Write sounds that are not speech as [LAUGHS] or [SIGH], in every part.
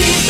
You.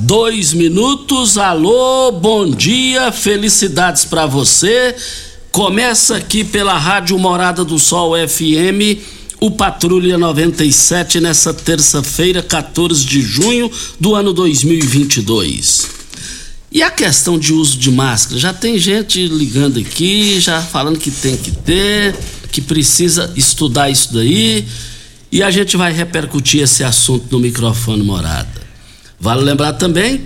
dois minutos. Alô, bom dia, felicidades pra você. Começa aqui pela Rádio Morada do Sol FM, o Patrulha 97, nessa terça-feira, 14 de junho do ano 2022. E a questão de uso de máscara? Já tem gente ligando aqui, já falando que tem que ter, que precisa estudar isso daí. E a gente vai repercutir esse assunto no microfone morada. Vale lembrar também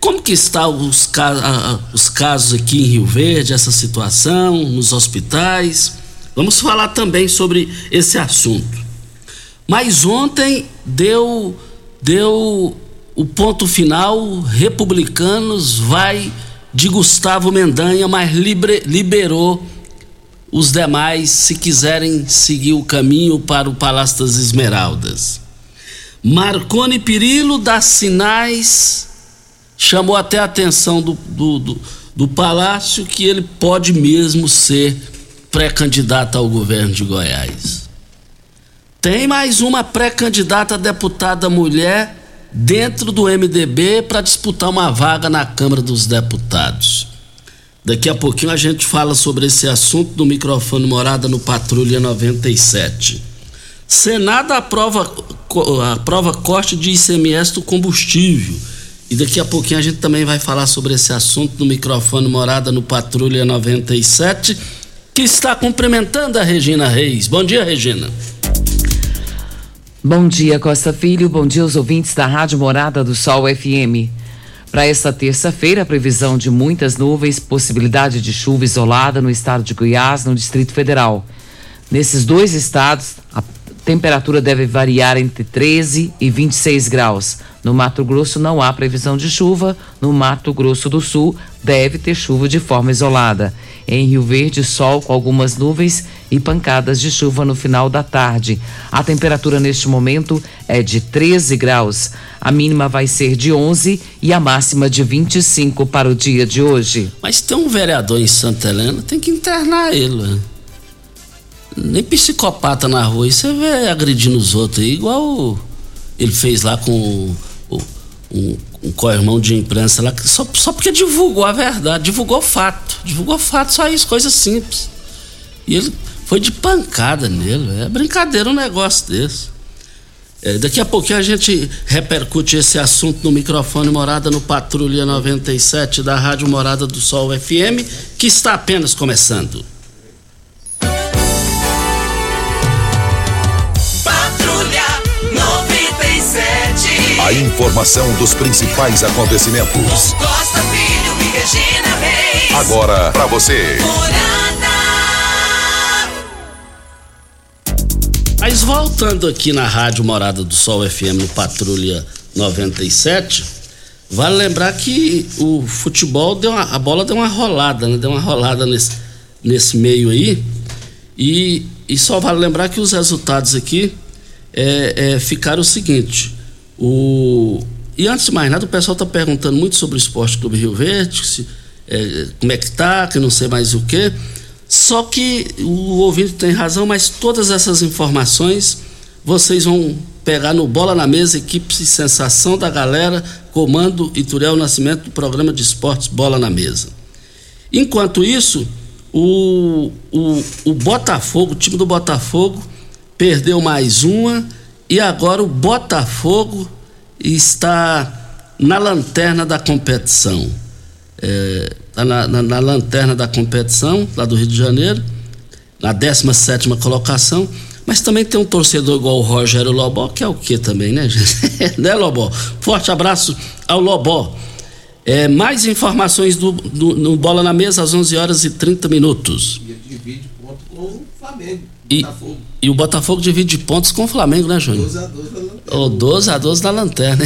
como que está os, ca- a- a- os casos aqui em Rio Verde, essa situação, nos hospitais. Vamos falar também sobre esse assunto. Mas ontem deu deu o ponto final, republicanos vai de Gustavo Mendanha, mas libre- liberou os demais se quiserem seguir o caminho para o Palácio das Esmeraldas. Marconi Pirillo dá sinais, chamou até a atenção do, do, do, do Palácio que ele pode mesmo ser pré-candidato ao governo de Goiás. Tem mais uma pré-candidata deputada mulher dentro do MDB para disputar uma vaga na Câmara dos Deputados. Daqui a pouquinho a gente fala sobre esse assunto no microfone Morada no Patrulha 97. Senado aprova, co- aprova corte de ICMS do combustível. E daqui a pouquinho a gente também vai falar sobre esse assunto no microfone Morada no Patrulha 97, que está cumprimentando a Regina Reis. Bom dia, Regina. Bom dia, Costa Filho. Bom dia aos ouvintes da Rádio Morada do Sol FM. Para esta terça-feira, a previsão de muitas nuvens, possibilidade de chuva isolada no estado de Goiás, no Distrito Federal. Nesses dois estados, a temperatura deve variar entre 13 e 26 graus. No Mato Grosso não há previsão de chuva, no Mato Grosso do Sul deve ter chuva de forma isolada. Em Rio Verde, sol com algumas nuvens e pancadas de chuva no final da tarde. A temperatura neste momento é de 13 graus. A mínima vai ser de 11 e a máxima de 25 para o dia de hoje. Mas tem um vereador em Santa Helena, tem que internar ele. Nem psicopata na rua, você vê agredindo os outros aí, igual ele fez lá com o- o- um, um co-irmão de imprensa lá, só, só porque divulgou a verdade, divulgou fato, divulgou fato, só isso, coisa simples. E ele foi de pancada nele, é brincadeira um negócio desse. É, daqui a pouquinho a gente repercute esse assunto no microfone Morada no Patrulha 97 da Rádio Morada do Sol FM, que está apenas começando. A informação dos principais acontecimentos. Costa Filho e Regina Reis. Agora para você. Mas voltando aqui na Rádio Morada do Sol FM no Patrulha 97, vale lembrar que o futebol deu uma, a bola deu uma rolada, né? Deu uma rolada nesse, nesse meio aí. E, e só vale lembrar que os resultados aqui é, é, ficaram o seguinte. O, e antes de mais nada, o pessoal está perguntando muito sobre o Esporte Clube Rio Verde, se, é, como é que tá, que não sei mais o que. Só que o ouvinte tem razão, mas todas essas informações vocês vão pegar no Bola na Mesa, equipe Sensação da Galera, comando Ituriel Nascimento do programa de esportes Bola na Mesa. Enquanto isso, o, o, o Botafogo, o time do Botafogo, perdeu mais uma e agora o Botafogo está na lanterna da competição. É, tá na, na, na, lanterna da competição, lá do Rio de Janeiro, na 17 colocação. Mas também tem um torcedor igual o Rogério Lobó, que é o que também, né, gente? [LAUGHS] né, Lobó? Forte abraço ao Lobó. É, mais informações do, do, no Bola na Mesa às 11 horas e 30 minutos. E divide ponto com o Flamengo. E, Botafogo. E o Botafogo divide pontos com o Flamengo, né, Júnior? 12 a 12 na lanterna. Oh, 12 a 12 na lanterna.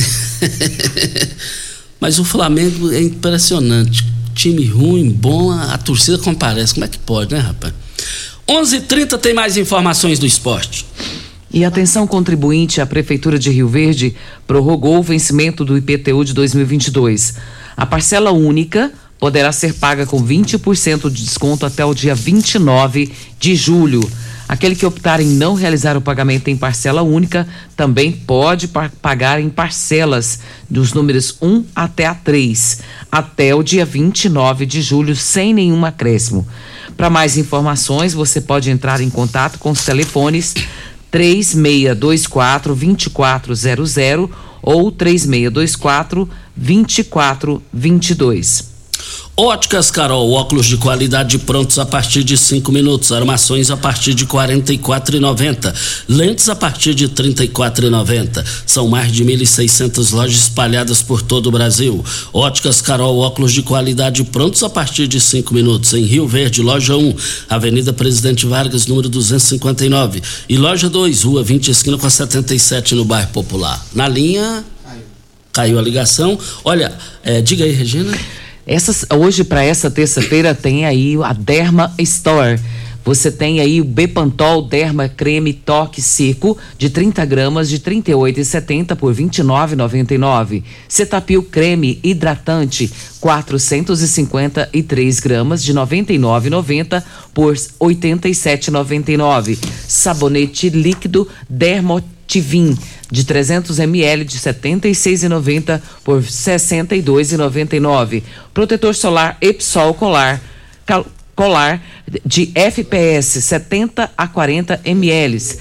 [LAUGHS] Mas o Flamengo é impressionante. Time ruim, bom, a, a torcida comparece. Como é que pode, né, rapaz? 11:30 h 30 tem mais informações do esporte. E atenção contribuinte, a Prefeitura de Rio Verde prorrogou o vencimento do IPTU de 2022. A parcela única poderá ser paga com 20% de desconto até o dia 29 de julho. Aquele que optar em não realizar o pagamento em parcela única também pode pagar em parcelas dos números 1 até a 3, até o dia 29 de julho, sem nenhum acréscimo. Para mais informações, você pode entrar em contato com os telefones 3624 2400 ou 3624 2422. Óticas Carol, óculos de qualidade prontos a partir de cinco minutos, armações a partir de quarenta e quatro lentes a partir de trinta e quatro São mais de 1.600 lojas espalhadas por todo o Brasil. Óticas Carol, óculos de qualidade prontos a partir de cinco minutos, em Rio Verde, loja 1, Avenida Presidente Vargas, número 259 e loja 2, Rua 20, esquina com a 77 no bairro Popular. Na linha caiu a ligação. Olha, é, diga aí, Regina. Essas, hoje, para essa terça-feira, tem aí a Derma Store. Você tem aí o Bepantol Derma Creme Toque Seco de 30 gramas de 38,70 por 29,99. Cetapil Creme Hidratante 453 gramas de 99,90 por 87,99. Sabonete líquido Dermotivin de 300 ml de 76,90 por 62,99. Protetor solar Epsol Colar colar de FPS 70 a 40 ml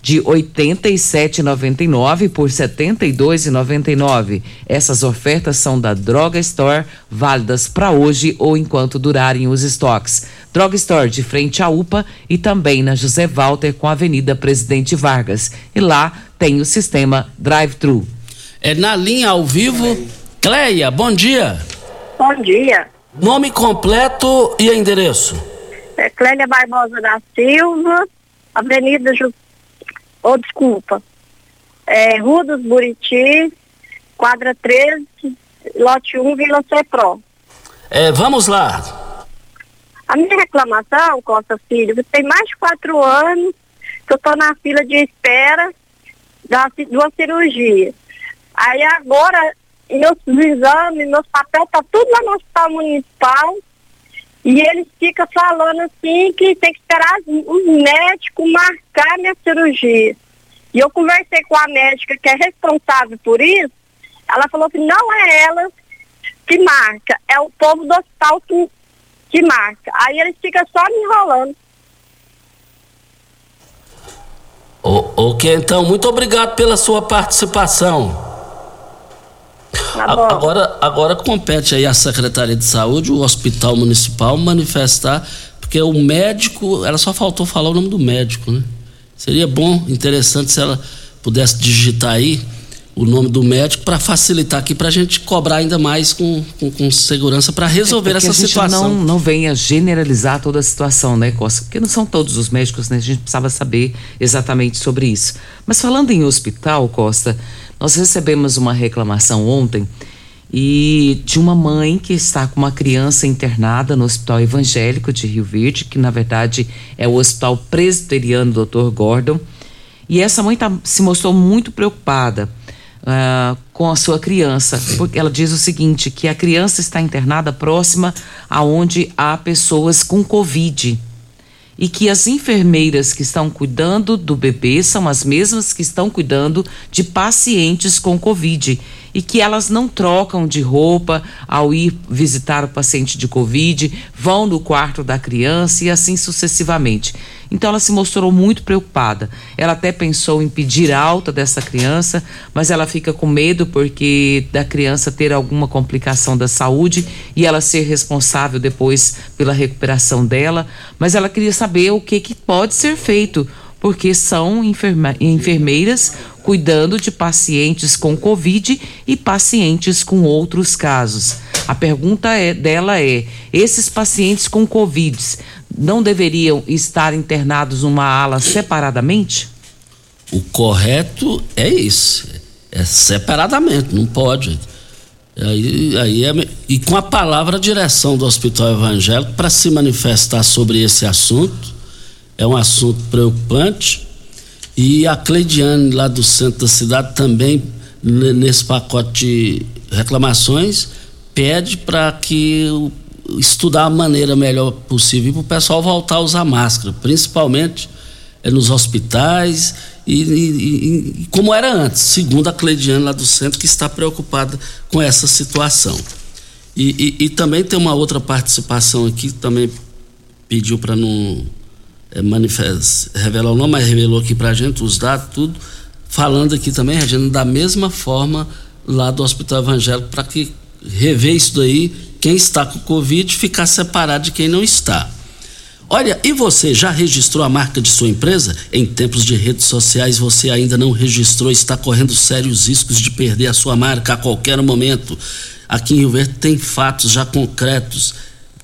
de 87,99 por 72,99. Essas ofertas são da Droga Store, válidas para hoje ou enquanto durarem os estoques. Droga Store de frente à UPA e também na José Walter com a Avenida Presidente Vargas. E lá tem o sistema Drive-Thru. É na linha ao vivo. Cleia, bom dia. Bom dia. Nome completo e endereço. É Clélia Barbosa da Silva, Avenida Ju... Oh, desculpa. É, Rua dos Buriti, quadra 13, lote 1, Vila Cepro. É, vamos lá. A minha reclamação, Costa Filho, tem mais de quatro anos que eu estou na fila de espera da, de uma cirurgia. Aí agora meus exames, meus papéis, tá tudo lá no hospital municipal. E eles ficam falando assim que tem que esperar os médicos marcar minha cirurgia. E eu conversei com a médica que é responsável por isso, ela falou que não é ela que marca, é o povo do hospital que, que marca. Aí eles ficam só me enrolando. ok, então, muito obrigado pela sua participação. Tá agora, agora compete aí a Secretaria de Saúde, o Hospital Municipal manifestar, porque o médico, ela só faltou falar o nome do médico, né? Seria bom, interessante se ela pudesse digitar aí o nome do médico para facilitar aqui para a gente cobrar ainda mais com, com, com segurança para resolver É, Porque essa a gente situação. Não, não venha generalizar toda a situação, né, Costa? Porque não são todos os médicos, né? A gente precisava saber exatamente sobre isso. Mas falando em hospital, Costa, nós recebemos uma reclamação ontem e de uma mãe que está com uma criança internada no Hospital Evangélico de Rio Verde, que na verdade é o Hospital Presbiteriano Dr. Gordon. E essa mãe tá, se mostrou muito preocupada ah, com a sua criança, porque ela diz o seguinte, que a criança está internada próxima aonde há pessoas com Covid. E que as enfermeiras que estão cuidando do bebê são as mesmas que estão cuidando de pacientes com Covid e que elas não trocam de roupa ao ir visitar o paciente de Covid, vão no quarto da criança e assim sucessivamente. Então ela se mostrou muito preocupada. Ela até pensou em pedir alta dessa criança, mas ela fica com medo porque da criança ter alguma complicação da saúde e ela ser responsável depois pela recuperação dela. Mas ela queria saber o que, que pode ser feito, porque são enfermeiras cuidando de pacientes com Covid e pacientes com outros casos. A pergunta é, dela é: esses pacientes com Covid não deveriam estar internados numa ala separadamente? O correto é isso, é separadamente, não pode. Aí, aí é, e com a palavra direção do Hospital Evangélico para se manifestar sobre esse assunto, é um assunto preocupante. E a Cleidiane, lá do centro da cidade, também, nesse pacote de reclamações, pede para que estudar a maneira melhor possível para o pessoal voltar a usar máscara, principalmente é, nos hospitais e, e- e- como era antes, segundo a Cleidiane lá do centro, que está preocupada com essa situação. E, e- também tem uma outra participação aqui, também pediu para não revelar o nome, mas revelou aqui para a gente os dados, tudo, falando aqui também, Regina, da mesma forma lá do Hospital Evangélico, para que rever isso daí, quem está com Covid ficar separado de quem não está. Olha, e você já registrou a marca de sua empresa? Em tempos de redes sociais você ainda não registrou, está correndo sérios riscos de perder a sua marca a qualquer momento. Aqui em Rio Verde tem fatos já concretos.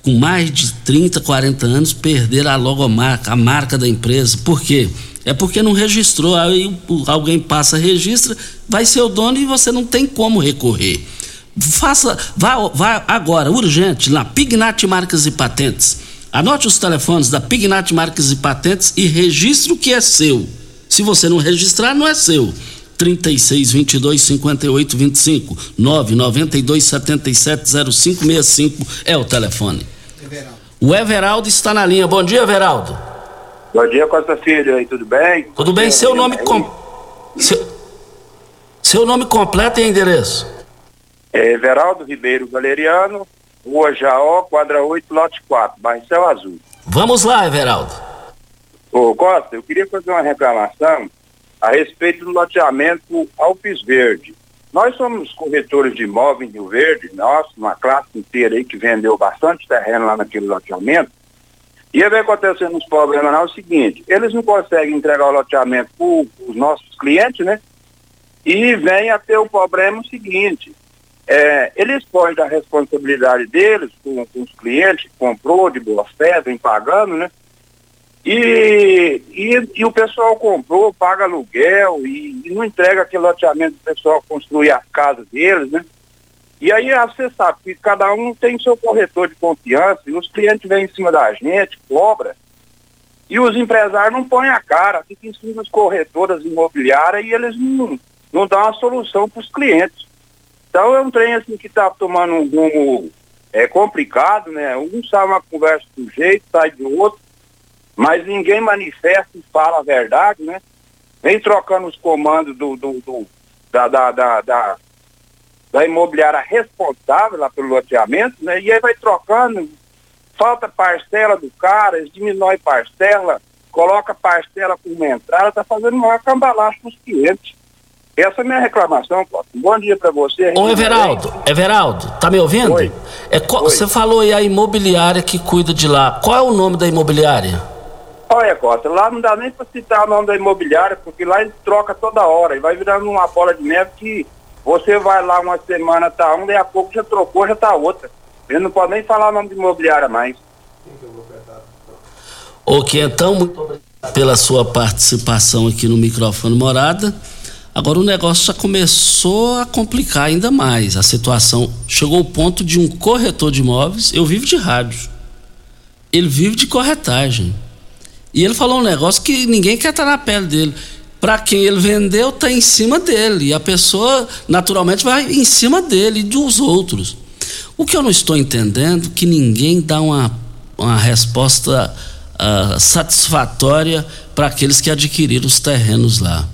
Com mais de 30, 40 anos, perder a logomarca, a marca da empresa. Por quê? É porque não registrou. Aí alguém passa, registra, vai ser o dono e você não tem como recorrer. Faça, vá, vá agora, urgente, na Pignat Marcas e Patentes. Anote os telefones da Pignat Marcas e Patentes e registre o que é seu. Se você não registrar, não é seu. 36 22 58 25 992 77 0565 é o telefone. O Everaldo está na linha. Bom dia, Everaldo. Bom dia, Costa Filho, aí, tudo bem? Tudo bem? Seu nome com... seu... seu nome completo e endereço? É Everaldo Ribeiro Galeriano, Rua Jaó, quadra 8, lote 4, bairro Céu Azul. Vamos lá, Everaldo. Ô, Costa, eu queria fazer uma reclamação a respeito do loteamento Alpes Verde. Nós somos corretores de imóveis em Rio Verde, nós, uma classe inteira aí que vendeu bastante terreno lá naquele loteamento. E aí vai acontecendo uns problemas lá é o seguinte, eles não conseguem entregar o loteamento para os nossos clientes, né? E vem a ter o problema o seguinte, é, eles põem da responsabilidade deles com, com os clientes comprou de boa fé, vem pagando, né? E, e, e o pessoal comprou, paga aluguel e, e não entrega aquele loteamento do pessoal construir as casas deles, né? E aí ah, você sabe que cada um tem seu corretor de confiança e os clientes vêm em cima da gente, cobra. E os empresários não põem a cara, ficam em cima das corretoras imobiliárias e eles não, não dão uma solução para os clientes. Então é um trem assim que está tomando um rumo é, complicado, né? Um sai uma conversa de um jeito, sai de outro, mas ninguém manifesta e fala a verdade, né? Vem trocando os comandos do, do, do- da, da, da, da, da imobiliária responsável lá pelo loteamento, né? E aí vai trocando, falta parcela do cara, eles diminui parcela, coloca parcela como entrada, tá fazendo uma cambalacha para os clientes. Essa é a minha reclamação. Um bom dia para você. Ô, Everaldo, Everaldo, tá me ouvindo? Oi. É, qual- Oi. Você falou aí a imobiliária que cuida de lá. Qual é o nome da imobiliária? Olha, Costa, lá não dá nem para citar o nome da imobiliária, porque lá eles trocam toda hora e vai virando uma bola de neve que você vai lá uma semana, tá um, daí a pouco já trocou, já tá outra. Ele não pode nem falar o nome de imobiliária mais. Ok, então, muito obrigado pela sua participação aqui no microfone Morada. Agora o negócio já começou a complicar ainda mais. A situação chegou ao ponto de um corretor de imóveis, eu vivo de rádio. Ele vive de corretagem. E ele falou um negócio que ninguém quer estar na pele dele. Para quem ele vendeu, está em cima dele. E a pessoa, naturalmente, vai em cima dele e dos outros. O que eu não estou entendendo que ninguém dá uma, uma resposta uh, satisfatória para aqueles que adquiriram os terrenos lá.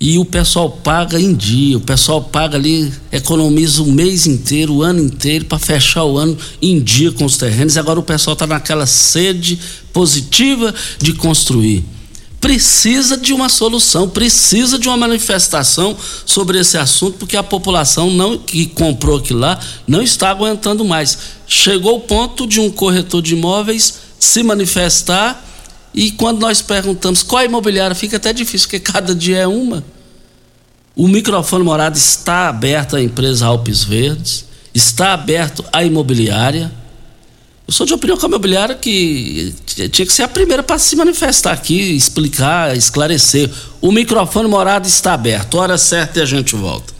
E o pessoal paga em dia, o pessoal paga ali, economiza o mês inteiro, o ano inteiro, para fechar o ano em dia com os terrenos. Agora o pessoal está naquela sede positiva de construir. Precisa de uma solução, precisa de uma manifestação sobre esse assunto, porque a população não, que comprou aquilo lá não está aguentando mais. Chegou o ponto de um corretor de imóveis se manifestar e quando nós perguntamos qual é imobiliária, fica até difícil, porque cada dia é uma. O microfone morado está aberto à empresa Alpes Verdes, está aberto à imobiliária. Eu sou de opinião com a imobiliária que tinha que ser a primeira para se manifestar aqui, explicar, esclarecer. O microfone morado está aberto. Hora certa e a gente volta.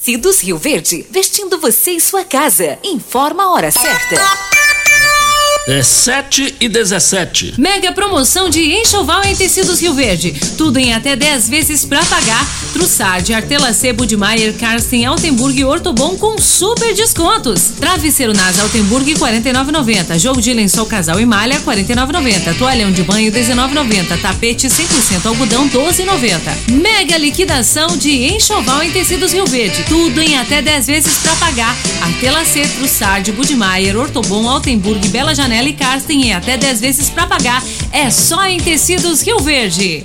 Cidos Rio Verde, vestindo você e sua casa. Informa a hora certa. É 7 e 17. Mega promoção de enxoval em tecidos Rio Verde. Tudo em até 10 vezes pra pagar. Trussard, Artela Sebo de Maier, Karsten, Altenburg e Ortobon com super descontos. Travesseiro Nas Altenburg 49,90. Jogo de lençol casal e malha 49,90. Toalhão de banho 19,90. Tapete 100% algodão 12,90. Mega liquidação de enxoval em tecidos Rio Verde. Tudo em até 10 vezes pra pagar. Artela C, Trussard, Budmeier, Ortobon, Altenburg, Bela Janela e Karsten em até 10 vezes pra pagar. É só em tecidos Rio Verde.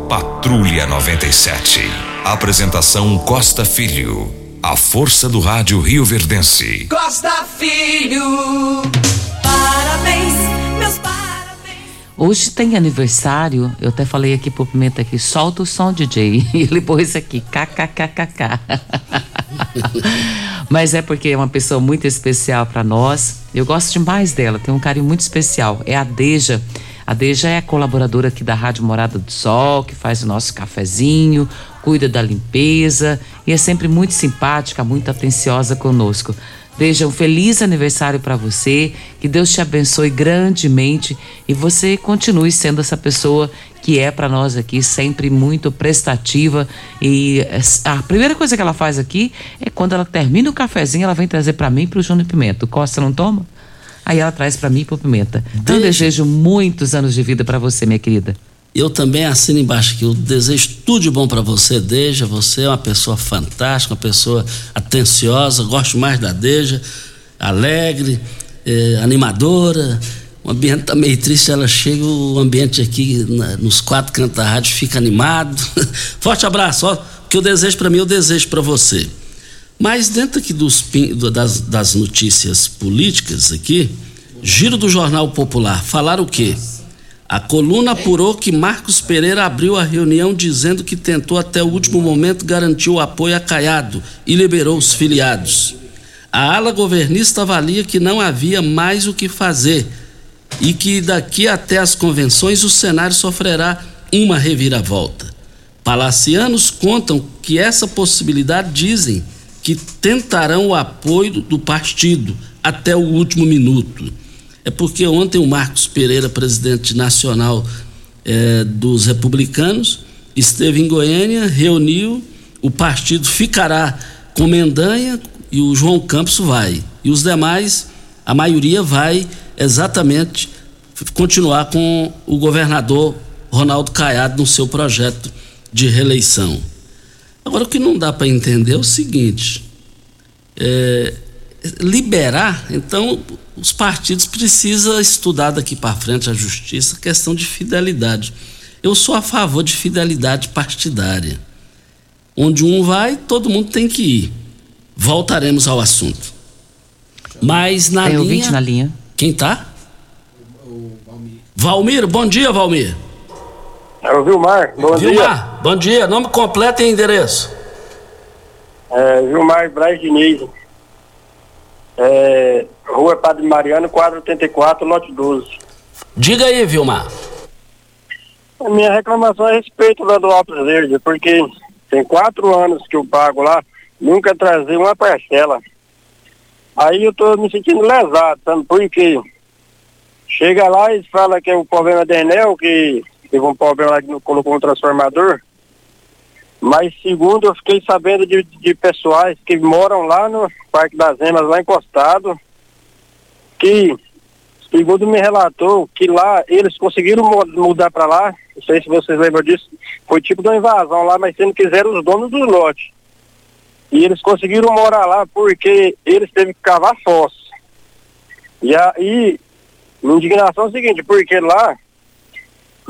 Patrulha 97. Apresentação Costa Filho. A força do rádio Rio Verdense. Costa Filho, parabéns, meus parabéns. Hoje tem aniversário, eu até falei aqui pro Pimenta aqui, solta o som, DJ. [LAUGHS] E ele pôs aqui, kkkk. [LAUGHS] Mas é porque é uma pessoa muito especial para nós. Eu gosto demais dela, tem um carinho muito especial. É a Deja. A Deja é a colaboradora aqui da Rádio Morada do Sol, que faz o nosso cafezinho, cuida da limpeza e é sempre muito simpática, muito atenciosa conosco. Deja, um feliz aniversário para você, que Deus te abençoe grandemente e você continue sendo essa pessoa que é para nós aqui sempre muito prestativa e a primeira coisa que ela faz aqui é quando ela termina o cafezinho, ela vem trazer para mim e pro Júnior Pimenta. Costa não toma? Aí ela traz para mim e pro Pimenta. Então eu desejo muitos anos de vida para você, minha querida. Eu também assino embaixo aqui. Eu desejo tudo de bom para você, Deja. Você é uma pessoa fantástica, uma pessoa atenciosa. Gosto mais da Deja, alegre, eh, animadora. O ambiente tá meio triste, ela chega, o ambiente aqui na, nos quatro cantos da rádio fica animado. [LAUGHS] Forte abraço, ó. O que eu desejo para mim, eu desejo para você. Mas dentro aqui dos, das, das notícias políticas aqui, giro do Jornal Popular, falar o quê? A coluna apurou que Marcos Pereira abriu a reunião dizendo que tentou até o último momento garantir o apoio a Caiado e liberou os filiados. A ala governista avalia que não havia mais o que fazer e que daqui até as convenções o cenário sofrerá uma reviravolta. Palacianos contam que essa possibilidade dizem que tentarão o apoio do partido até o último minuto é porque ontem o Marcos Pereira, presidente nacional é, dos republicanos, esteve em Goiânia, reuniu, o partido ficará com Mendanha e o João Campos vai. E os demais, a maioria vai exatamente continuar com o governador Ronaldo Caiado no seu projeto de reeleição. Agora, o que não dá para entender é o seguinte: é, liberar, então os partidos precisam estudar daqui para frente a justiça, questão de fidelidade. Eu sou a favor de fidelidade partidária. Onde um vai, todo mundo tem que ir. Voltaremos ao assunto. Mas na tem linha. na linha. Quem tá? Valmir, bom dia, Valmir. É o Vilmar, bom Vilmar, dia. bom dia. Nome completo e endereço. É, Vilmar Braz Diniz. É, Rua Padre Mariano, quadro 84, lote 12. Diga aí, Vilmar. A minha reclamação é a respeito lá do Alto Verde, porque tem quatro anos que eu pago lá, nunca trazer uma parcela. Aí eu tô me sentindo lesado, sabe? Porque chega lá e fala que é o problema da Enel, que teve um problema lá que colocou um transformador. Mas segundo eu fiquei sabendo de, de pessoais que moram lá no Parque das Emas, lá encostado, que segundo me relatou que lá eles conseguiram mudar para lá, não sei se vocês lembram disso, foi tipo de uma invasão lá, mas sendo que quiseram os donos do lote. E eles conseguiram morar lá porque eles teve que cavar fossa. E aí, indignação é o seguinte, porque lá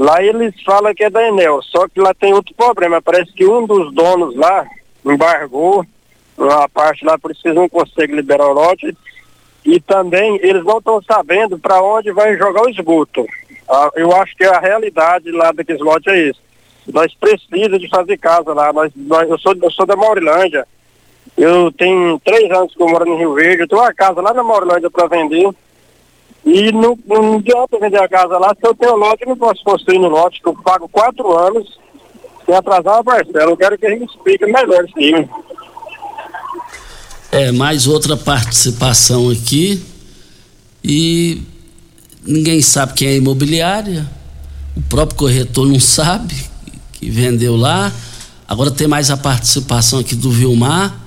Lá eles falam que é da Enel, só que lá tem outro problema. Parece que um dos donos lá embargou a parte lá, por isso eles não conseguem liberar o lote. E também eles não estão sabendo para onde vai jogar o esgoto. Ah, eu acho que a realidade lá daqueles lotes é isso. Nós precisamos de fazer casa lá. Nós, nós, eu, sou, eu sou da Maurilândia. Eu tenho três anos que eu moro no Rio Verde. Eu tenho uma casa lá na Maurilândia para vender. E não, não adianta vender a casa lá, se eu tenho lote, não posso construir no lote, que eu pago quatro anos sem atrasar a parcela. Eu quero que a gente explique melhor isso aí. É, mais outra participação aqui. E ninguém sabe quem é a imobiliária. O próprio corretor não sabe que vendeu lá. Agora tem mais a participação aqui do Vilmar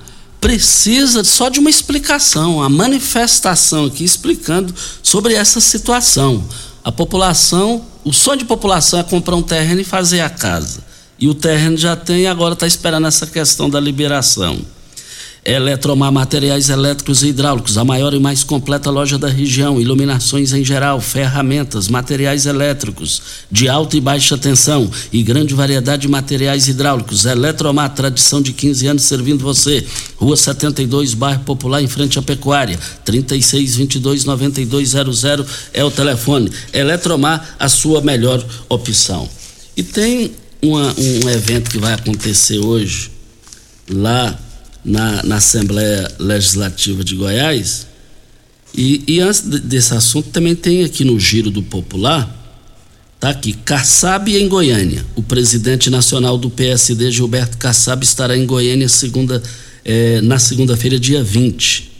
precisa só de uma explicação, a manifestação aqui explicando sobre essa situação. A população, o sonho de população é comprar um terreno e fazer a casa. E o terreno já tem, agora está esperando essa questão da liberação. Eletromar Materiais Elétricos e Hidráulicos, a maior e mais completa loja da região. Iluminações em geral, ferramentas, materiais elétricos de alta e baixa tensão e grande variedade de materiais hidráulicos. Eletromar, tradição de 15 anos servindo você. Rua 72, bairro Popular, em frente à Pecuária. 3622-9200 é o telefone. Eletromar, a sua melhor opção. E tem uma, um evento que vai acontecer hoje lá na, na Assembleia Legislativa de Goiás. E, e antes desse assunto, também tem aqui no Giro do Popular, tá aqui, Kassab em Goiânia. O presidente nacional do PSD, Gilberto Kassab, estará em Goiânia segunda, eh, na segunda-feira, dia 20.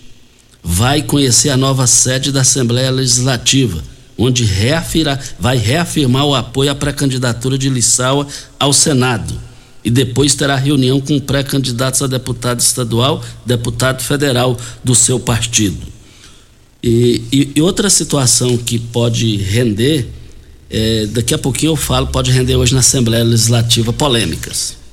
Vai conhecer a nova sede da Assembleia Legislativa, onde reafirma, vai reafirmar o apoio à pré-candidatura de Lissauer ao Senado e depois terá reunião com pré-candidatos a deputado estadual, deputado federal do seu partido. E, e, e outra situação que pode render, é, daqui a pouquinho eu falo, pode render hoje na Assembleia Legislativa polêmicas.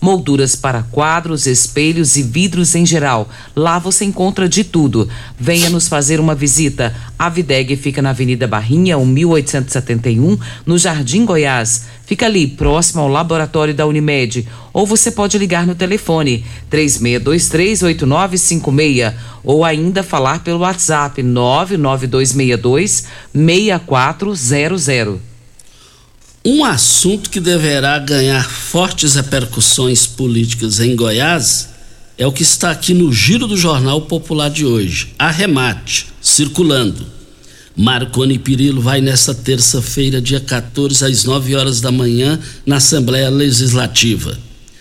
molduras para quadros, espelhos e vidros em geral. Lá você encontra de tudo. Venha nos fazer uma visita. A Videg fica na Avenida Barrinha, 1871, no Jardim Goiás. Fica ali, próximo ao laboratório da Unimed. Ou você pode ligar no telefone 36238956 ou ainda falar pelo WhatsApp 99262 6400. Um assunto que deverá ganhar fortes repercussões políticas em Goiás é o que está aqui no giro do Jornal Popular de hoje. Arremate, circulando. Marconi Pirillo vai nesta terça-feira, dia 14, às 9 horas da manhã, na Assembleia Legislativa.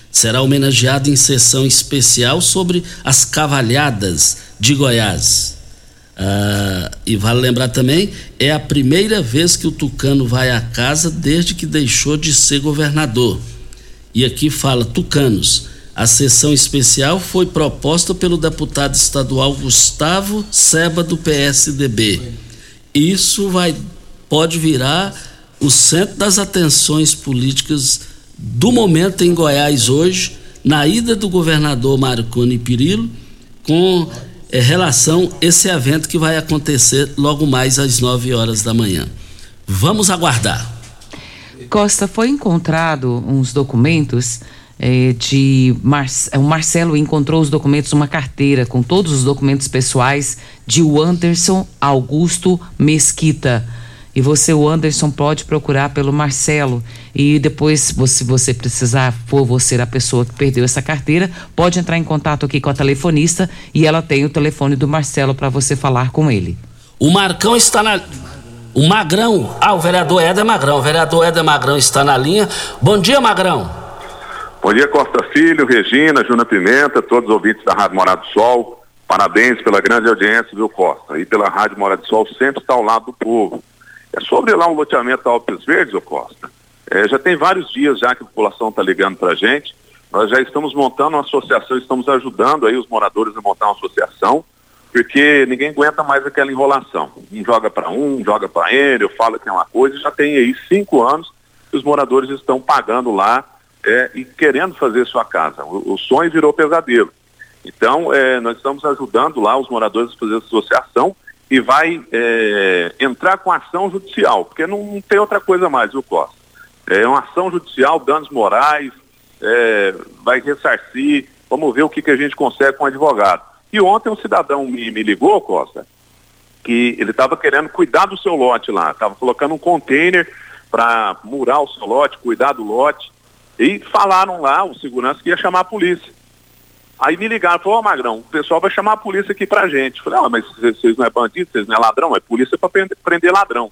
Será homenageado em sessão especial sobre as cavalhadas de Goiás. Ah, e vale lembrar também, é a primeira vez que o Tucano vai à casa desde que deixou de ser governador. E aqui fala Tucanos. A sessão especial foi proposta pelo deputado estadual Gustavo Seba do PSDB. Isso vai pode virar o centro das atenções políticas do momento em Goiás hoje, na ida do governador Marconi Pirillo com é, relação esse evento que vai acontecer logo mais às 9 horas da manhã. Vamos aguardar. Costa, foi encontrado uns documentos é, de. Mar... O Marcelo encontrou os documentos, uma carteira com todos os documentos pessoais de Anderson Augusto Mesquita e você, o Anderson, pode procurar pelo Marcelo. E depois, se você precisar, for você a pessoa que perdeu essa carteira, pode entrar em contato aqui com a telefonista e ela tem o telefone do Marcelo para você falar com ele. O Marcão está na. O Magrão. Ah, o vereador Éder Magrão. O vereador Éder Magrão está na linha. Bom dia, Magrão. Bom dia, Costa Filho, Regina, Juna Pimenta, todos os ouvintes da Rádio Morado do Sol. Parabéns pela grande audiência, viu, Costa? E pela Rádio Morado do Sol sempre está ao lado do povo. É sobre lá um loteamento da Alpes Verdes, ô Costa. É, já tem vários dias já que a população está ligando para a gente. Nós já estamos montando uma associação, estamos ajudando aí os moradores a montar uma associação, porque ninguém aguenta mais aquela enrolação. Um joga para um, joga para ele, eu falo que é uma coisa, já tem aí cinco anos que os moradores estão pagando lá é, e querendo fazer sua casa. O, o sonho virou pesadelo. Então, é, nós estamos ajudando lá os moradores a fazer essa associação e vai é, entrar com ação judicial, porque não, não, tem outra coisa mais, viu, Costa? É uma ação judicial, danos morais, é, vai ressarcir, vamos ver o que, que a gente consegue com o advogado. E ontem um cidadão me, me ligou, Costa, que ele estava querendo cuidar do seu lote lá, estava colocando um container para murar o seu lote, cuidar do lote, e falaram lá, o segurança, que ia chamar a polícia. Aí me ligaram, falou, ô oh, Magrão, o pessoal vai chamar a polícia aqui pra gente. Falei, ah, mas vocês não é bandido, vocês não é ladrão, é polícia para prender ladrão.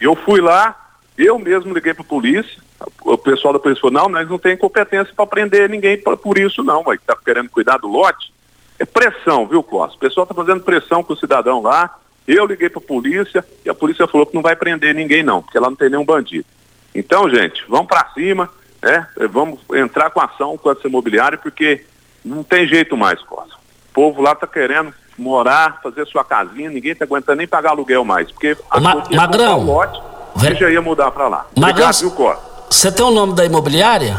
E eu fui lá, eu mesmo liguei pra polícia, o pessoal da polícia falou, não, nós não tem competência para prender ninguém pra, por isso não, vai tá querendo cuidar do lote. É pressão, viu, Costa? O pessoal tá fazendo pressão com o cidadão lá, eu liguei pra polícia e a polícia falou que não vai prender ninguém não, porque lá não tem nenhum bandido. Então, gente, vamos para cima, né? Vamos entrar com ação com essa imobiliária, porque não tem jeito mais, Costa. povo lá tá querendo morar, fazer sua casinha, ninguém tá aguentando nem pagar aluguel mais, porque a Ma- Magrão. um lote e já ia mudar para lá. Magrão, você tem o nome da imobiliária?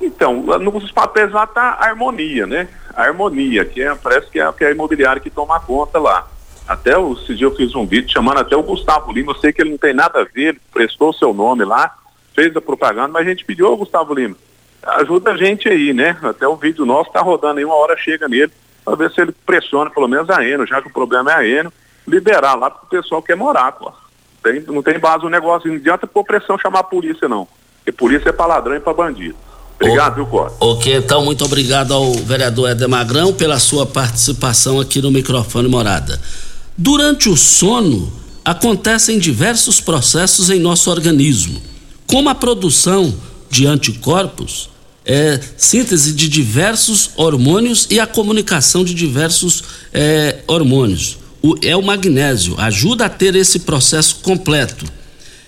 Então, nos papéis lá tá a harmonia, né? A harmonia, que é, parece que é, que é a imobiliária que toma conta lá. Até o, esse dia eu fiz um vídeo chamando até o Gustavo Lima, eu sei que ele não tem nada a ver, ele prestou o seu nome lá, fez a propaganda, mas a gente pediu, ô Gustavo Lima, ajuda a gente aí, né? Até o vídeo nosso tá rodando aí, uma hora chega nele, para ver se ele pressiona pelo menos a Eno, já que o problema é a Eno, liberar lá porque o pessoal quer morar, pô. Tem, não tem base no negócio, não adianta pôr pressão chamar a polícia não, porque polícia é pra ladrão e pra bandido. Obrigado, viu, Costa? Ok, então muito obrigado ao vereador Éder Magrão pela sua participação aqui no microfone Morada. Durante o sono, acontecem diversos processos em nosso organismo, como a produção de anticorpos, é, síntese de diversos hormônios e a comunicação de diversos é, hormônios. O- é o magnésio, ajuda a ter esse processo completo.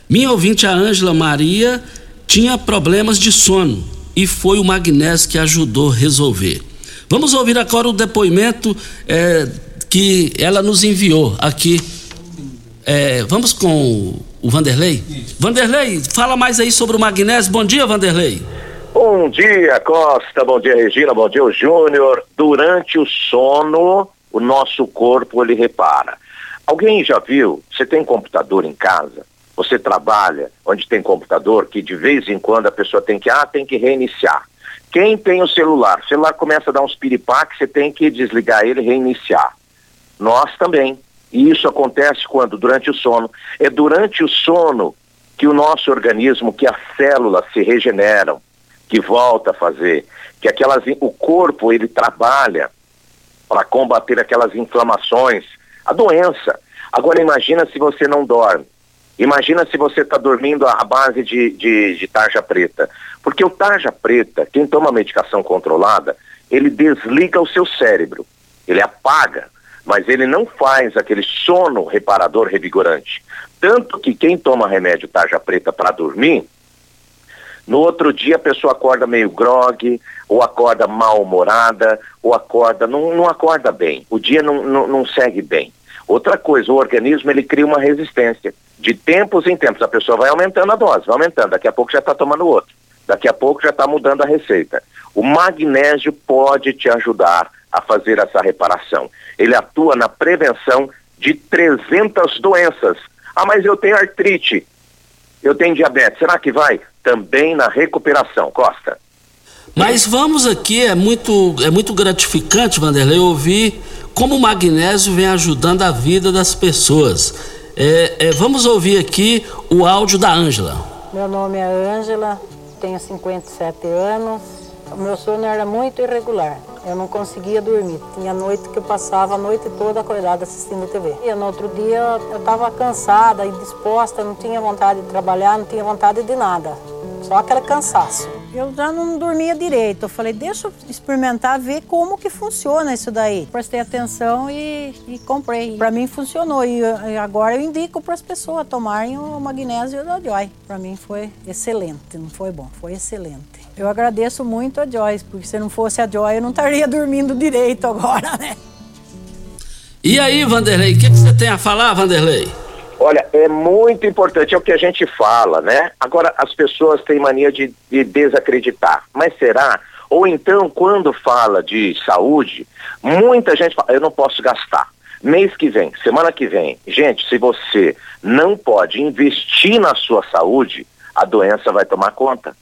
Minha ouvinte, a Ângela Maria, tinha problemas de sono e foi o magnésio que ajudou a resolver. Vamos ouvir agora o depoimento eh, que ela nos enviou aqui. Eh, vamos com o Vanderlei? Vanderlei, fala mais aí sobre o magnésio. Bom dia, Vanderlei. Bom dia, Costa. Bom dia, Regina. Bom dia, Júnior. Durante o sono, o nosso corpo ele repara. Alguém já viu? Você tem computador em casa? Você trabalha onde tem computador que de vez em quando a pessoa tem que ah, tem que reiniciar. Quem tem o celular? O celular começa a dar uns piripaques, você tem que desligar ele e reiniciar. Nós também. E isso acontece quando? Durante o sono. É durante o sono que o nosso organismo, que as células se regeneram, que volta a fazer, que aquelas, o corpo ele trabalha para combater aquelas inflamações, a doença. Agora imagina se você não dorme. Imagina se você está dormindo à base de, de, de tarja preta. Porque o tarja preta, quem toma medicação controlada, ele desliga o seu cérebro. Ele apaga, mas ele não faz aquele sono reparador revigorante. Tanto que quem toma remédio tarja preta para dormir, no outro dia a pessoa acorda meio grogue, ou acorda mal-humorada, ou acorda, não, não acorda bem. O dia não, não, não segue bem. Outra coisa, o organismo ele cria uma resistência. De tempos em tempos, a pessoa vai aumentando a dose, vai aumentando, daqui a pouco já está tomando outro. Daqui a pouco já está mudando a receita. O magnésio pode te ajudar a fazer essa reparação. Ele atua na prevenção de 300 doenças. Ah, mas eu tenho artrite, eu tenho diabetes. Será que vai? Também na recuperação, Costa. Mas vamos aqui, é muito, é muito gratificante, Vanderlei, ouvir como o magnésio vem ajudando a vida das pessoas. É, é, vamos ouvir aqui o áudio da Ângela. Meu nome é Ângela, tenho 57 anos. O meu sono era muito irregular. Eu não conseguia dormir. Tinha noite que eu passava a noite toda acordada assistindo TV. E no outro dia eu estava cansada e disposta, não tinha vontade de trabalhar, não tinha vontade de nada. Só aquele cansaço. Eu já não dormia direito. Eu falei, deixa eu experimentar, ver como que funciona isso daí. Prestei atenção e, e comprei. Para mim funcionou e, e agora eu indico para as pessoas tomarem o magnésio da Joy. Para mim foi excelente, não foi bom, foi excelente. Eu agradeço muito a Joyce, porque se não fosse a Joy eu não estaria [LAUGHS] dormindo direito agora, né? E aí, Vanderlei, o que, que você tem a falar, Vanderlei? Olha, é muito importante, é o que a gente fala, né? Agora, as pessoas têm mania de, de desacreditar. Mas será? Ou então, quando fala de saúde, muita gente fala, eu não posso gastar. Mês que vem, semana que vem, gente, se você não pode investir na sua saúde, a doença vai tomar conta.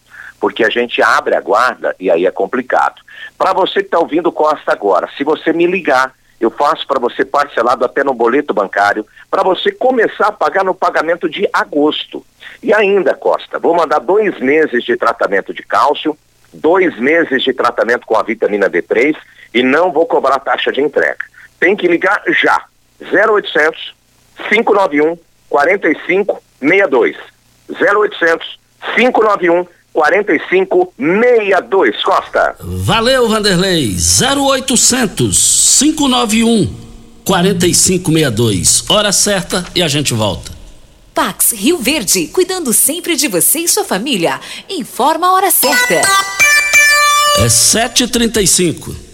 Porque a gente abre a guarda e aí é complicado. Para você que está ouvindo Costa agora, se você me ligar, eu faço para você parcelado até no boleto bancário, para você começar a pagar no pagamento de agosto. E ainda, Costa, vou mandar dois meses de tratamento de cálcio, dois meses de tratamento com a vitamina D3 e não vou cobrar taxa de entrega. Tem que ligar já. 0800 591 4562. 0800 591 4562. Costa. Valeu, Vanderlei. 0800 591 4562. Hora certa e a gente volta. Pax Rio Verde, cuidando sempre de você e sua família. Informa a hora certa. É 7h35.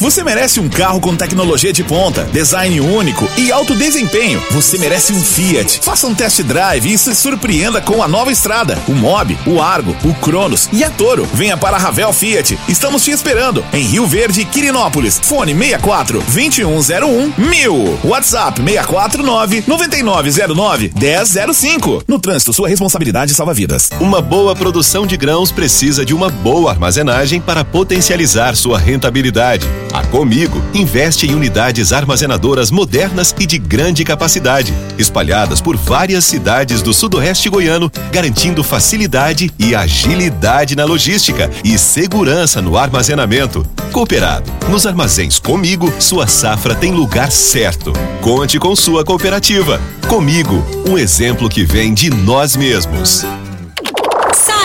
Você merece um carro com tecnologia de ponta, design único e alto desempenho. Você merece um Fiat. Faça um test drive e se surpreenda com a nova estrada, o Mob, o Argo, o Cronos e a Toro. Venha para a Ravel Fiat. Estamos te esperando em Rio Verde, Quirinópolis. Fone 64 2101 1000. WhatsApp 649 9909 1005. No trânsito, sua responsabilidade salva vidas. Uma boa produção de grãos precisa de uma boa armazenagem para potencializar sua rentabilidade. A Comigo investe em unidades armazenadoras modernas e de grande capacidade, espalhadas por várias cidades do sudoeste goiano, garantindo facilidade e agilidade na logística e segurança no armazenamento. Cooperado. Nos armazéns Comigo, sua safra tem lugar certo. Conte com sua cooperativa. Comigo, um exemplo que vem de nós mesmos.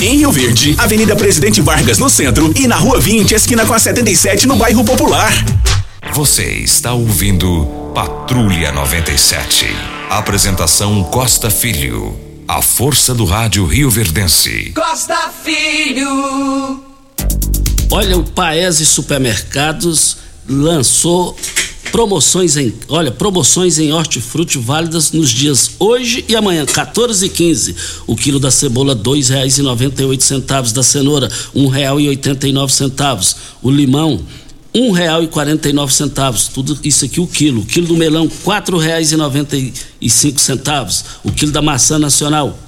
Em Rio Verde, Avenida Presidente Vargas no centro e na Rua 20, esquina com a 77 no bairro Popular. Você está ouvindo Patrulha 97. Apresentação Costa Filho. A força do rádio Rio Verdense. Costa Filho. Olha, o Paese Supermercados lançou promoções em, olha, promoções em hortifruti válidas nos dias hoje e amanhã, 14 e 15. O quilo da cebola, oito centavos, da cenoura, nove centavos. O limão, nove centavos, tudo isso aqui o quilo. O quilo do melão, cinco centavos. O quilo da maçã nacional,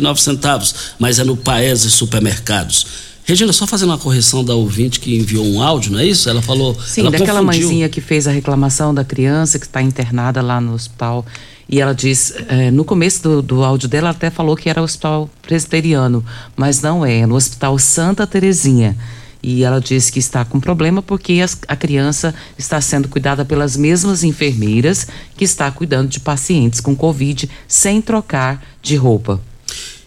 nove centavos, mas é no Paese Supermercados. Regina, só fazendo uma correção da ouvinte que enviou um áudio, não é isso? Ela falou. Sim, ela daquela confundiu. mãezinha que fez a reclamação da criança que está internada lá no hospital. E ela diz, eh, no começo do, do áudio dela, ela até falou que era o hospital presbiteriano, mas não é, é no hospital Santa Terezinha. E ela disse que está com problema porque as- a criança está sendo cuidada pelas mesmas enfermeiras que está cuidando de pacientes com Covid sem trocar de roupa.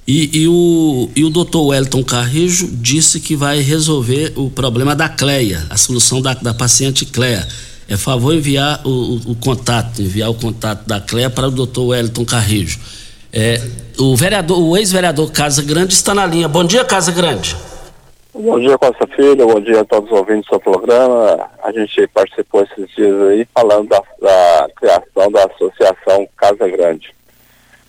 E, e o, e o doutor Wellington Carrijo disse que vai resolver o problema da Cleia, a solução da, da paciente Cleia. É favor enviar o, o- o contato, enviar o contato da Cleia para o doutor Wellington Carrijo. É, o vereador, o ex-vereador Casa Grande está na linha. Bom dia, Casa Grande. Bom dia, Costa Filho. Bom dia a todos os ouvintes do seu programa. A gente participou esses dias aí falando da, da criação da Associação Casa Grande.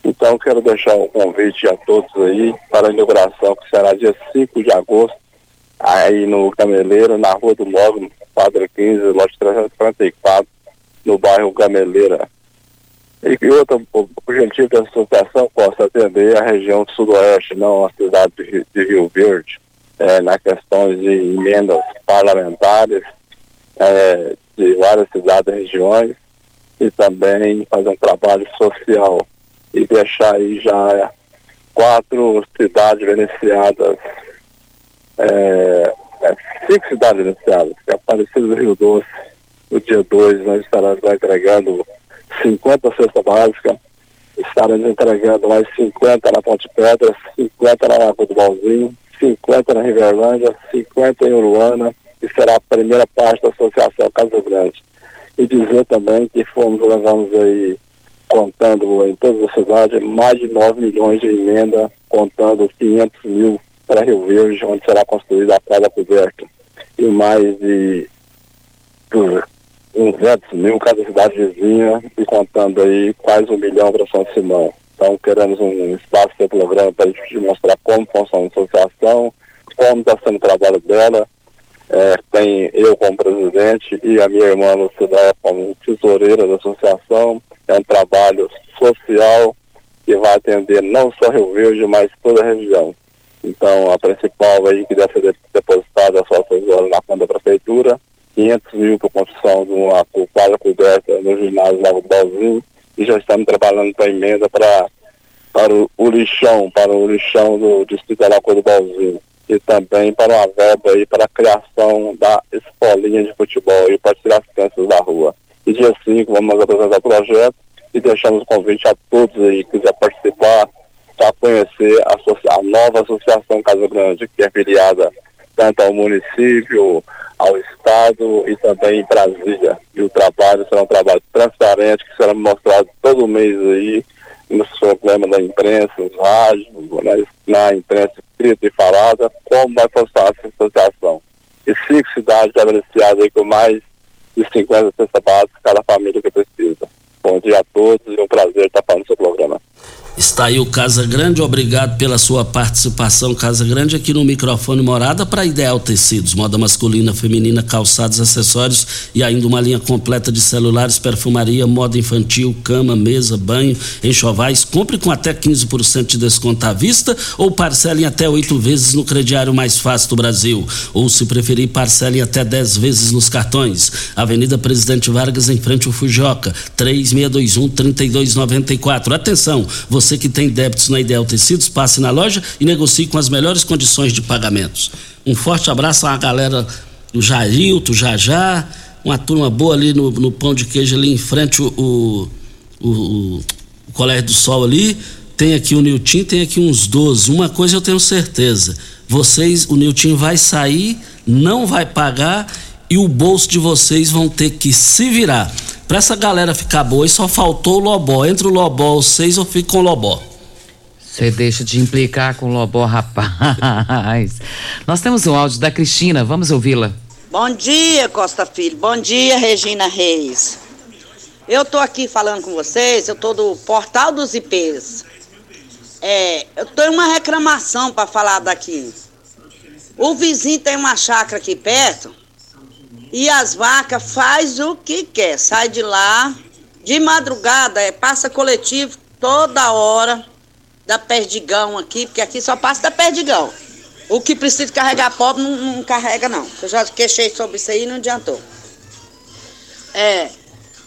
Então, quero deixar um convite a todos aí para a inauguração, que será dia 5 de agosto, aí no Gameleira, na Rua do Móvel, quadra 15, lote 344, no bairro Gameleira. E que outra, o objetivo da associação possa atender a região sudoeste, não a cidade de Rio- de Rio Verde eh, na questões de emendas parlamentares eh, de várias cidades e regiões e também fazer um trabalho social e deixar aí já quatro cidades beneficiadas, eh, eh, cinco cidades beneficiadas, que é Aparecido do Rio Doce, no dia 2 nós estaremos agregando 50 cestas básicas, estaremos entregando mais 50 na Ponte Pedra, 50 na Lagoa do Balzinho, 50 na Riverlândia, 50 em Uruana, que será a primeira parte da Associação Casa Grande. E dizer também que fomos, levamos aí, contando em todas as cidades, mais de 9 milhões de emenda, contando 500 mil para Rio Verde, onde será construída a casa coberta. E mais de 200 mil cada cidade vizinha e contando aí quase um milhão para São Simão. Então queremos um espaço de programa para a gente mostrar como funciona a associação, como está sendo o trabalho dela. É, tem eu como presidente e a minha irmã Lucidéia como tesoureira da associação. É um trabalho social que vai atender não só Rio Verde, mas toda a região. Então, a principal aí que deve ser depositada só agora na conta da prefeitura, 500 mil para construção de uma quadra coberta no ginásio Lago Balzinho e já estamos trabalhando para emenda para, para o, o, lixão, para o lixão do Distrito da Lagoa do Balzinho e também para uma verba aí para a criação da escolinha de futebol e para tirar as crianças da rua. E dia 5 vamos apresentar o projeto e deixamos o convite a todos aí que quiser participar para conhecer a, a, nova Associação Casa Grande, que é filiada tanto ao município, ao Estado e também em Brasília. E o trabalho será um trabalho transparente que será mostrado todo mês aí nos programas da imprensa, nos rádios, na, imprensa escrita e falada, como vai funcionar essa associação. E cinco cidades beneficiadas aí com mais de 50 cestas básicas cada família que precisa. Bom dia a todos e um prazer estar falando do seu programa. Está aí o Casa Grande, obrigado pela sua participação, Casa Grande, aqui no microfone Morada para Ideal Tecidos, moda masculina, feminina, calçados, acessórios e ainda uma linha completa de celulares, perfumaria, moda infantil, cama, mesa, banho, enxovais. Compre com até 15% de desconto à vista ou parcelem até oito vezes no crediário mais fácil do Brasil. Ou, se preferir, parcelem até 10 vezes nos cartões. Avenida Presidente Vargas, em frente ao Fujoca, 3621 3294. Atenção, você que tem débitos na Ideal Tecidos, passe na loja e negocie com as melhores condições de pagamentos. Um forte abraço à galera do Jailto, Jajá, uma turma boa ali no, no pão de queijo ali em frente o, o, o, o Colégio do Sol ali. Tem aqui o Nilton, tem aqui uns 12. Uma coisa eu tenho certeza: vocês, o Nilton vai sair, não vai pagar e o bolso de vocês vão ter que se virar. Pra essa galera ficar boa, e só faltou o Lobó. Entre o Lobó, vocês, eu fico com o Lobó. Você deixa de implicar com o Lobó, rapaz. Nós temos um áudio da Cristina, vamos ouvi-la. Bom dia, Costa Filho. Bom dia, Regina Reis. Eu tô aqui falando com vocês, eu tô do Portal dos IPs. É, eu tenho uma reclamação para falar daqui. O vizinho tem uma chácara aqui perto e as vacas faz o que quer, sai de lá de madrugada, é, passa coletivo toda hora da Perdigão aqui, porque aqui só passa da Perdigão. O que precisa carregar pobre não, não carrega não. Eu já queixei sobre isso aí e não adiantou. É.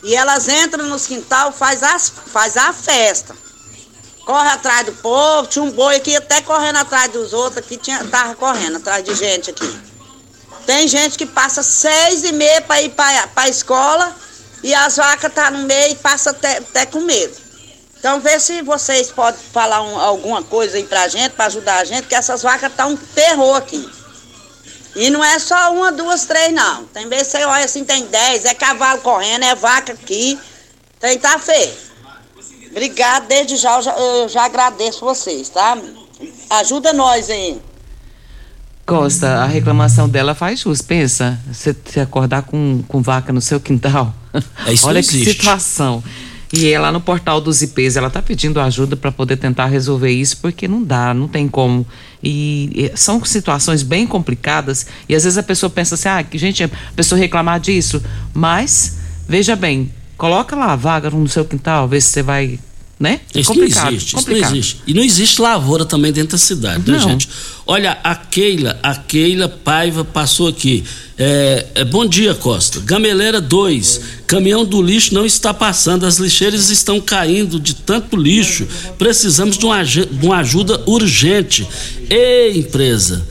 E elas entram nos quintal, faz, as, faz a festa. Corre atrás do povo, tinha um boi aqui até correndo atrás dos outros, aqui tinha, tava correndo atrás de gente aqui. Tem gente que passa seis e meia para ir para a escola e as vacas tá no meio e passa até, até com medo. Então vê se vocês podem falar um, alguma coisa aí pra gente, para ajudar a gente, que essas vacas tá um terror aqui. E não é só uma, duas, três, não. Tem vezes você olha assim, tem dez, é cavalo correndo, é vaca aqui. Tem tá feio. Obrigado, desde já eu, já eu já agradeço vocês, tá? Ajuda nós aí. Costa, a reclamação dela faz jus. Pensa, você se acordar com, com vaca no seu quintal. É isso Olha que situação. E ela no portal dos IPs, ela está pedindo ajuda para poder tentar resolver isso, porque não dá, não tem como. E, e, são situações bem complicadas. E às vezes a pessoa pensa assim, ah, que gente, a pessoa reclamar disso. Mas, veja bem, coloca lá a vaga no seu quintal, vê se você vai né? Isso não existe, isso não existe. E não existe lavoura também dentro da cidade, né, gente? Olha, a Keila, a Keila Paiva passou aqui. É, é, bom dia, Costa. Gameleira 2. Caminhão do lixo não está passando, as lixeiras estão caindo de tanto lixo. Precisamos de uma, de uma ajuda urgente. Ei, empresa.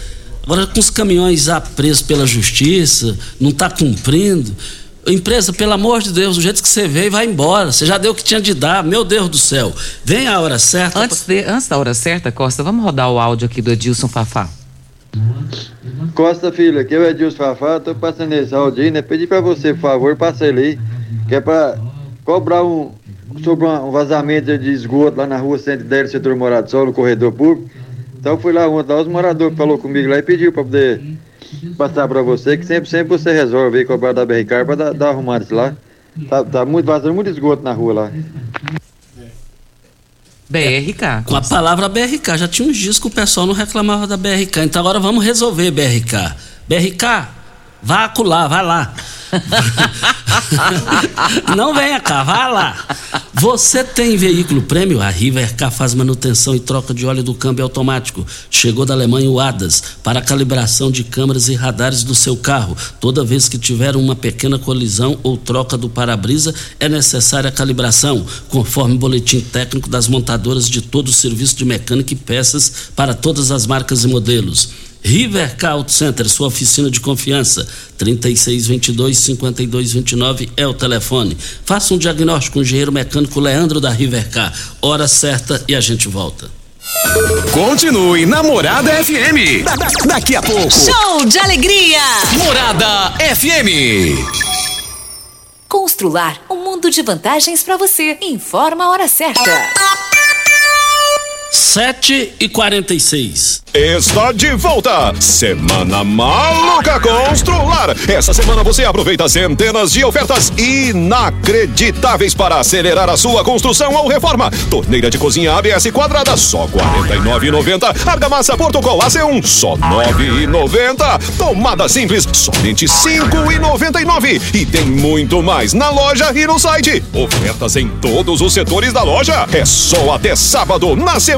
Agora com os caminhões presos pela justiça, não está cumprindo Empresa, pelo amor de Deus, do jeito que você veio, vai embora. Você já deu o que tinha de dar, meu Deus do céu. Vem a hora certa. Antes, de, antes da hora certa, Costa, vamos rodar o áudio aqui do Edilson Fafá. Costa Filho, aqui é o Edilson Fafá, tô passando esse áudio aí, né? Pedi pra você, por favor, passa ele aí, que é pra cobrar um, sobre um vazamento de esgoto lá na rua 110 do setor Morado Sol, no corredor público. Então eu fui lá ontem, lá os moradores falou comigo lá e pediu pra poder passar pra você, que sempre, sempre você resolve aí cobrar da BRK pra dar, dar arrumado isso lá. Tá, tá muito, vazando muito esgoto na rua lá. BRK. Com a palavra BRK, já tinha uns dias que o pessoal não reclamava da BRK. Então agora vamos resolver BRK. BRK, vá acular, vai lá. [LAUGHS] Não venha cá, vá lá. Você tem veículo prêmio? A Rivercar faz manutenção e troca de óleo do câmbio automático. Chegou da Alemanha o ADAS para calibração de câmeras e radares do seu carro. Toda vez que tiver uma pequena colisão ou troca do para-brisa, é necessária a calibração, conforme o boletim técnico das montadoras de todo o serviço de mecânica e peças para todas as marcas e modelos. Rivercar Auto Center, sua oficina de confiança. 3622-5229 é o telefone. Faça um diagnóstico com o engenheiro mecânico Leandro da Rivercar. Hora certa e a gente volta. Continue na Morada FM. Da- da- daqui a pouco. Show de alegria! Morada FM. Constrular um mundo de vantagens para você. Informa a hora certa. 7 e 46 Está de volta! Semana Maluca Constrular! Essa semana você aproveita centenas de ofertas inacreditáveis para acelerar a sua construção ou reforma. Torneira de cozinha ABS quadrada, só R$ 49,90. Argamassa Portugal AC1, só R$ 9,90. Tomada simples, somente R$ 5,99. E tem muito mais na loja e no site. Ofertas em todos os setores da loja. É só até sábado, na Semana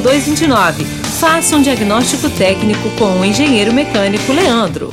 3622-5229. Faça um diagnóstico técnico com o engenheiro mecânico Leandro.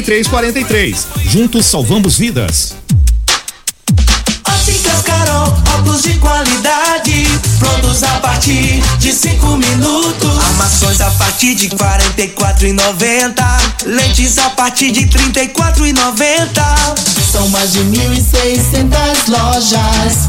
4343. Juntos salvamos vidas. Óticas Carol, óculos de qualidade, prontos a partir de cinco minutos. Armações a partir de quarenta e quatro e noventa, lentes a partir de trinta e quatro e noventa. São mais de mil e seiscentas lojas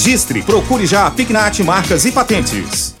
procure já a Pignat Marcas e Patentes.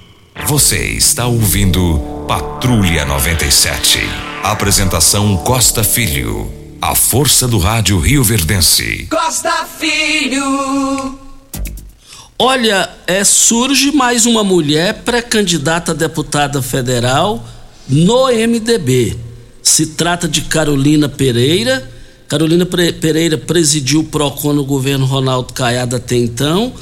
Você está ouvindo Patrulha 97. Apresentação Costa Filho. A força do rádio Rio Verdense. Costa Filho. Olha, é, surge mais uma mulher pré-candidata a deputada federal no MDB. Se trata de Carolina Pereira. Carolina Pereira presidiu o PROCON no governo Ronaldo Caiado até então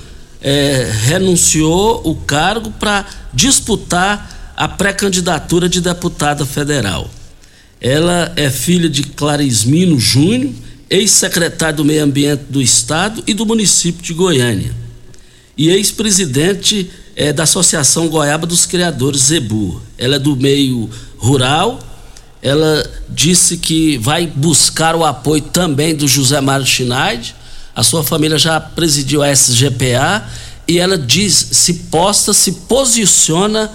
é, renunciou o cargo para disputar a pré-candidatura de deputada federal. Ela é filha de Clarismino Júnior, ex-secretário do Meio Ambiente do Estado e do município de Goiânia. E ex-presidente é, da Associação Goiaba dos Criadores Zebu. Ela é do meio rural. Ela disse que vai buscar o apoio também do José Mário Schneid, a sua família já presidiu a SGPA e ela diz, se posta, se posiciona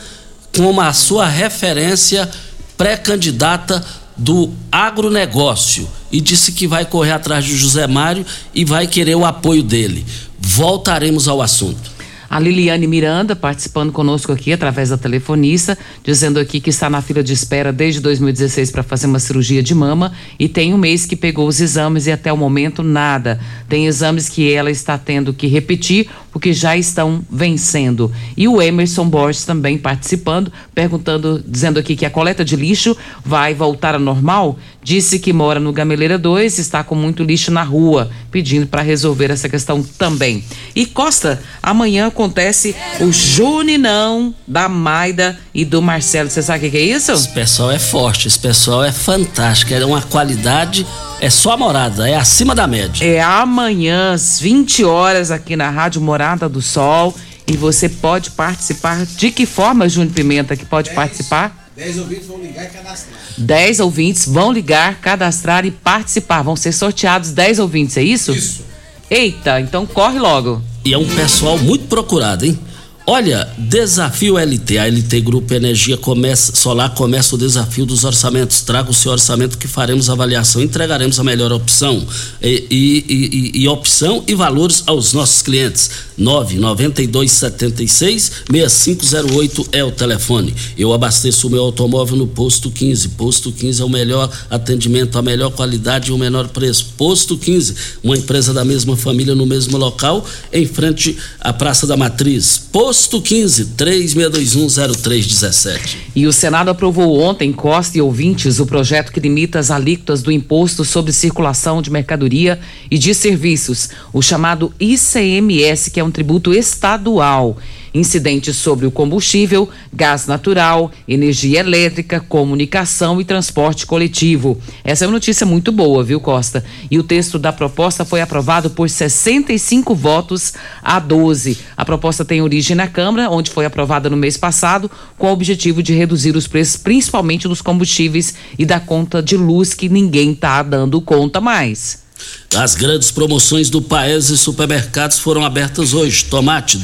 como a sua referência pré-candidata do agronegócio e disse que vai correr atrás de José Mário e vai querer o apoio dele. Voltaremos ao assunto. A Liliane Miranda participando conosco aqui através da telefonista, dizendo aqui que está na fila de espera desde 2016 para fazer uma cirurgia de mama e tem um mês que pegou os exames e até o momento nada. Tem exames que ela está tendo que repetir porque já estão vencendo. E o Emerson Borges também participando, perguntando, dizendo aqui que a coleta de lixo vai voltar ao normal. Disse que mora no Gameleira 2, está com muito lixo na rua, pedindo para resolver essa questão também. E Costa, amanhã acontece o Juninão da Maida e do Marcelo. Você sabe o que é isso? Esse pessoal é forte, esse pessoal é fantástico, é uma qualidade é só morada, é acima da média. É amanhã, às 20 horas, aqui na Rádio Morada do Sol. E você pode participar. De que forma, Júnior Pimenta, que pode Dez, participar? 10 ouvintes vão ligar e cadastrar. 10 ouvintes vão ligar, cadastrar e participar. Vão ser sorteados 10 ouvintes, é isso? Isso. Eita, então corre logo. E é um pessoal muito procurado, hein? Olha, desafio LT. A LT Grupo Energia começa, Solar começa o desafio dos orçamentos. Traga o seu orçamento que faremos avaliação. Entregaremos a melhor opção e, e, e, e opção e valores aos nossos clientes. 99276 6508 é o telefone. Eu abasteço o meu automóvel no Posto 15. Posto 15 é o melhor atendimento, a melhor qualidade e o menor preço. Posto 15, uma empresa da mesma família no mesmo local, em frente à Praça da Matriz. Posto 15 36210317. E o Senado aprovou ontem, Costa e ouvintes, o projeto que limita as alíquotas do imposto sobre circulação de mercadoria e de serviços, o chamado ICMS, que é um tributo estadual incidentes sobre o combustível, gás natural, energia elétrica, comunicação e transporte coletivo. Essa é uma notícia muito boa, viu, Costa? E o texto da proposta foi aprovado por 65 votos a 12. A proposta tem origem na Câmara, onde foi aprovada no mês passado, com o objetivo de reduzir os preços, principalmente dos combustíveis e da conta de luz que ninguém está dando conta mais. As grandes promoções do Paes e supermercados foram abertas hoje. Tomate,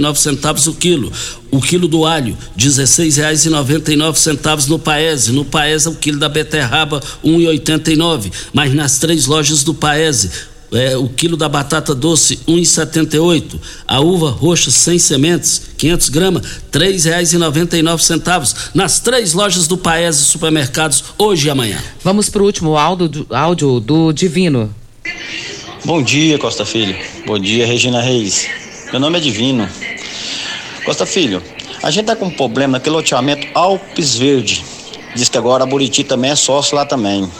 nove centavos o quilo. O quilo do alho, nove centavos no Paese. No Paese, o quilo da beterraba, e nove. Mas nas três lojas do Paese, é, o quilo da batata doce 1,78, a uva roxa sem sementes 500 gramas R$ 3,99 nas três lojas do Paese Supermercados hoje e amanhã. Vamos para o último áudio do, áudio do Divino. Bom dia, Costa Filho. Bom dia, Regina Reis. Meu nome é Divino. Costa Filho, a gente tá com um problema naquele loteamento Alpes Verde. Diz que agora a Buriti também é sócio lá também.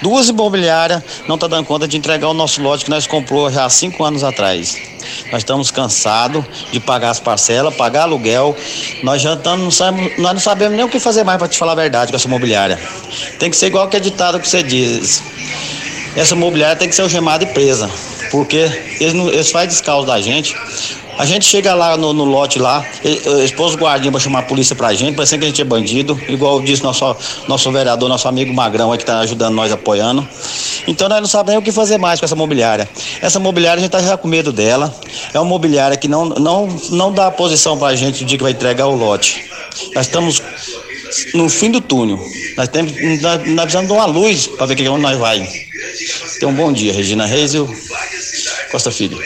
Duas imobiliárias não tá dando conta de entregar o nosso lote que nós comprou já há cinco anos atrás. Nós estamos cansados de pagar as parcelas, pagar aluguel. Nós já estamos, não sabemos, nós não sabemos nem o que fazer mais para te falar a verdade com essa imobiliária. Tem que ser igual que é ditado que você diz. Essa imobiliária tem que ser algemada e presa, porque eles, não, eles fazem descalço da gente. A gente chega lá no, no lote lá, os guardinhas pra chamar a polícia pra gente, parecendo que a gente é bandido, igual disse nosso, nosso vereador, nosso amigo Magrão aí que tá ajudando nós, apoiando. Então nós não sabemos o que fazer mais com essa mobiliária. Essa mobiliária a gente tá já com medo dela. É uma mobiliária que não, não, não dá posição pra gente no dia que vai entregar o lote. Nós estamos no fim do túnel. Nós, temos, nós, nós precisamos de uma luz para ver que onde nós vai. Então, um bom dia, Regina Reis o Costa Filho.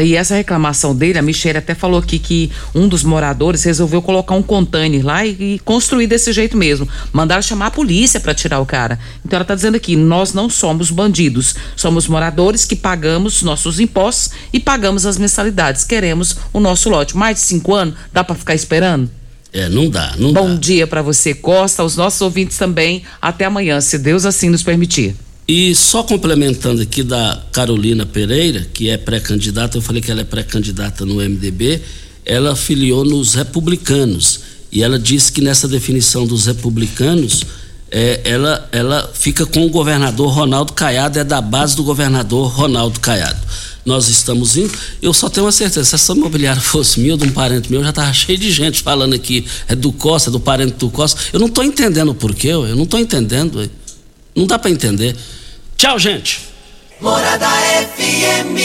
E essa reclamação dele, a Michelle até falou aqui que um dos moradores resolveu colocar um container lá e, e construir desse jeito mesmo. Mandaram chamar a polícia para tirar o cara. Então ela está dizendo aqui: nós não somos bandidos, somos moradores que pagamos nossos impostos e pagamos as mensalidades. Queremos o nosso lote. Mais de cinco anos, dá para ficar esperando? É, não dá, não Bom dá. dia para você, Costa, aos nossos ouvintes também. Até amanhã, se Deus assim nos permitir. E só complementando aqui da Carolina Pereira, que é pré-candidata, eu falei que ela é pré-candidata no MDB, ela filiou nos republicanos. E ela disse que nessa definição dos republicanos, é, ela, ela fica com o governador Ronaldo Caiado, é da base do governador Ronaldo Caiado. Nós estamos indo, eu só tenho uma certeza, se essa imobiliária [LAUGHS] fosse minha ou de um parente meu, já estava cheio de gente falando aqui, é do Costa, é do parente do Costa. Eu não estou entendendo o porquê, eu não estou entendendo. Não dá para entender. Tchau, gente. Morada FM.